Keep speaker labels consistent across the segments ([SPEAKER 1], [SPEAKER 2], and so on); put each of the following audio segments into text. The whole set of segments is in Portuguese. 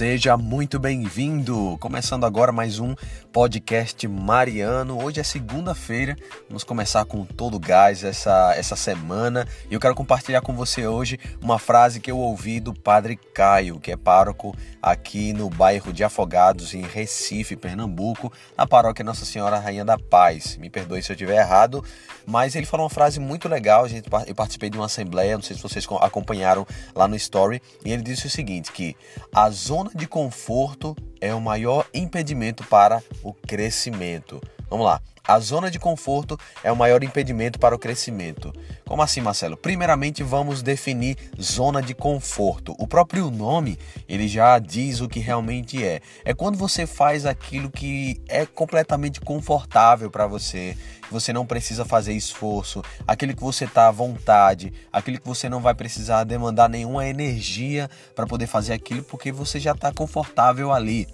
[SPEAKER 1] Seja muito bem-vindo! Começando agora mais um podcast Mariano. Hoje é segunda-feira, vamos começar com todo gás essa, essa semana e eu quero compartilhar com você hoje uma frase que eu ouvi do Padre Caio, que é pároco aqui no bairro de Afogados, em Recife, Pernambuco, na paróquia Nossa Senhora Rainha da Paz. Me perdoe se eu estiver errado, mas ele falou uma frase muito legal. Eu participei de uma assembleia, não sei se vocês acompanharam lá no Story, e ele disse o seguinte: que as zona de conforto é o maior impedimento para o crescimento. Vamos lá. A zona de conforto é o maior impedimento para o crescimento. Como assim, Marcelo? Primeiramente, vamos definir zona de conforto. O próprio nome, ele já diz o que realmente é. É quando você faz aquilo que é completamente confortável para você, você não precisa fazer esforço, aquilo que você está à vontade, aquilo que você não vai precisar demandar nenhuma energia para poder fazer aquilo, porque você já está confortável ali.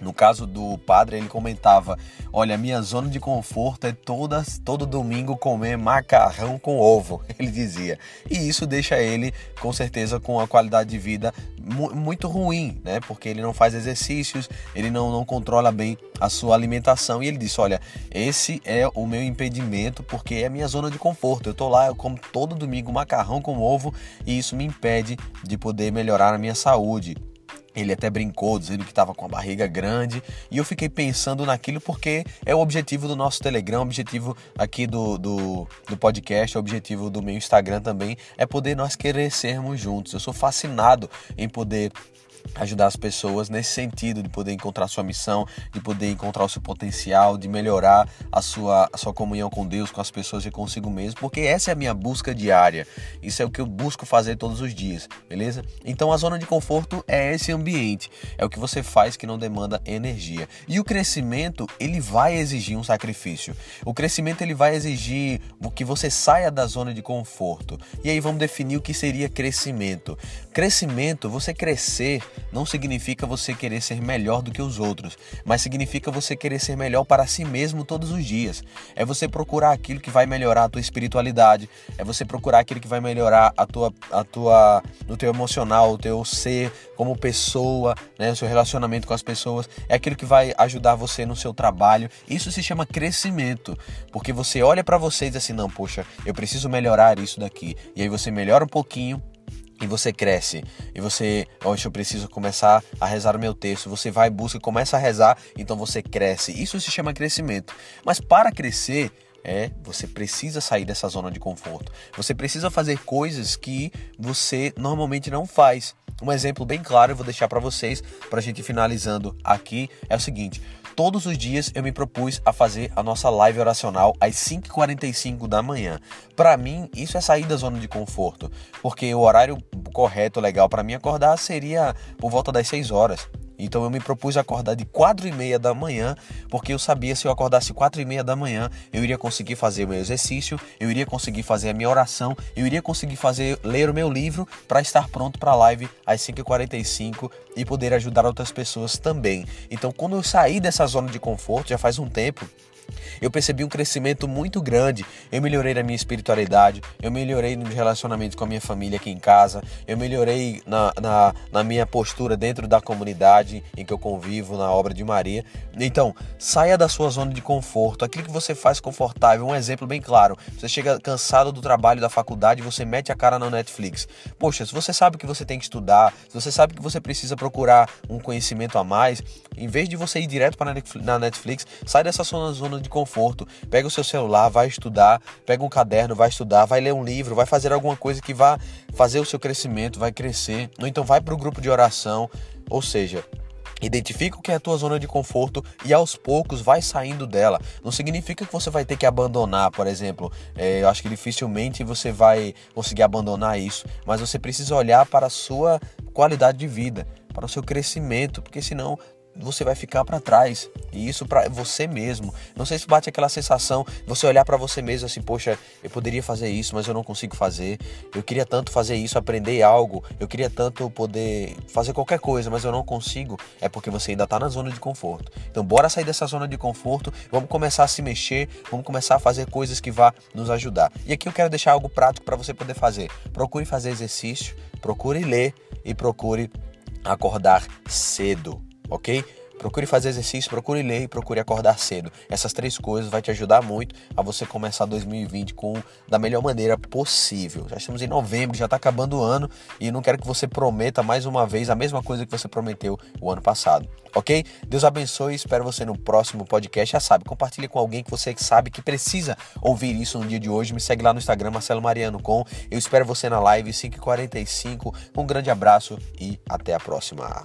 [SPEAKER 1] No caso do padre, ele comentava: Olha, minha zona de conforto é toda, todo domingo comer macarrão com ovo, ele dizia. E isso deixa ele, com certeza, com a qualidade de vida muito ruim, né? Porque ele não faz exercícios, ele não, não controla bem a sua alimentação. E ele disse: Olha, esse é o meu impedimento, porque é a minha zona de conforto. Eu tô lá, eu como todo domingo macarrão com ovo e isso me impede de poder melhorar a minha saúde. Ele até brincou dizendo que estava com a barriga grande e eu fiquei pensando naquilo porque é o objetivo do nosso Telegram, o objetivo aqui do, do, do podcast, o objetivo do meu Instagram também é poder nós crescermos juntos. Eu sou fascinado em poder ajudar as pessoas nesse sentido de poder encontrar sua missão, de poder encontrar o seu potencial, de melhorar a sua, a sua comunhão com Deus, com as pessoas e consigo mesmo, porque essa é a minha busca diária. Isso é o que eu busco fazer todos os dias, beleza? Então a zona de conforto é esse ambiente, é o que você faz que não demanda energia. E o crescimento, ele vai exigir um sacrifício. O crescimento ele vai exigir que você saia da zona de conforto. E aí vamos definir o que seria crescimento. Crescimento, você crescer não significa você querer ser melhor do que os outros, mas significa você querer ser melhor para si mesmo todos os dias. É você procurar aquilo que vai melhorar a tua espiritualidade, é você procurar aquilo que vai melhorar a tua, a tua, o teu emocional, o teu ser como pessoa, né, o seu relacionamento com as pessoas, é aquilo que vai ajudar você no seu trabalho. Isso se chama crescimento, porque você olha para você e diz assim, não, poxa, eu preciso melhorar isso daqui. E aí você melhora um pouquinho, e você cresce, e você, hoje eu preciso começar a rezar o meu texto, você vai, busca, começa a rezar, então você cresce. Isso se chama crescimento. Mas para crescer, é, você precisa sair dessa zona de conforto. Você precisa fazer coisas que você normalmente não faz. Um exemplo bem claro eu vou deixar para vocês, para a gente finalizando aqui, é o seguinte: todos os dias eu me propus a fazer a nossa live oracional às 5h45 da manhã. Para mim, isso é sair da zona de conforto, porque o horário correto, legal para mim acordar seria por volta das 6 horas. Então eu me propus a acordar de quatro e meia da manhã, porque eu sabia se eu acordasse quatro e meia da manhã, eu iria conseguir fazer o meu exercício, eu iria conseguir fazer a minha oração, eu iria conseguir fazer ler o meu livro para estar pronto para a live às 5h45 e poder ajudar outras pessoas também. Então quando eu saí dessa zona de conforto, já faz um tempo, eu percebi um crescimento muito grande. Eu melhorei na minha espiritualidade, eu melhorei nos relacionamentos com a minha família aqui em casa, eu melhorei na, na, na minha postura dentro da comunidade em que eu convivo, na obra de Maria. Então, saia da sua zona de conforto, aquilo que você faz confortável. Um exemplo bem claro: você chega cansado do trabalho da faculdade você mete a cara na Netflix. Poxa, se você sabe que você tem que estudar, se você sabe que você precisa procurar um conhecimento a mais, em vez de você ir direto para na Netflix, sai dessa sua zona de conforto. Pega o seu celular, vai estudar, pega um caderno, vai estudar, vai ler um livro, vai fazer alguma coisa que vá fazer o seu crescimento, vai crescer. Ou então vai para o grupo de oração, ou seja, Identifica o que é a tua zona de conforto e aos poucos vai saindo dela. Não significa que você vai ter que abandonar, por exemplo. É, eu acho que dificilmente você vai conseguir abandonar isso, mas você precisa olhar para a sua qualidade de vida, para o seu crescimento, porque senão você vai ficar para trás. E isso para você mesmo. Não sei se bate aquela sensação, você olhar para você mesmo assim, poxa, eu poderia fazer isso, mas eu não consigo fazer. Eu queria tanto fazer isso, aprender algo. Eu queria tanto poder fazer qualquer coisa, mas eu não consigo. É porque você ainda tá na zona de conforto. Então, bora sair dessa zona de conforto, vamos começar a se mexer, vamos começar a fazer coisas que vá nos ajudar. E aqui eu quero deixar algo prático para você poder fazer. Procure fazer exercício, procure ler e procure acordar cedo ok? Procure fazer exercício, procure ler e procure acordar cedo. Essas três coisas vai te ajudar muito a você começar 2020 com da melhor maneira possível. Já estamos em novembro, já está acabando o ano e não quero que você prometa mais uma vez a mesma coisa que você prometeu o ano passado, ok? Deus abençoe, espero você no próximo podcast. Já sabe, compartilhe com alguém que você sabe que precisa ouvir isso no dia de hoje. Me segue lá no Instagram, Marcelo Mariano com. Eu espero você na live 5h45. Um grande abraço e até a próxima.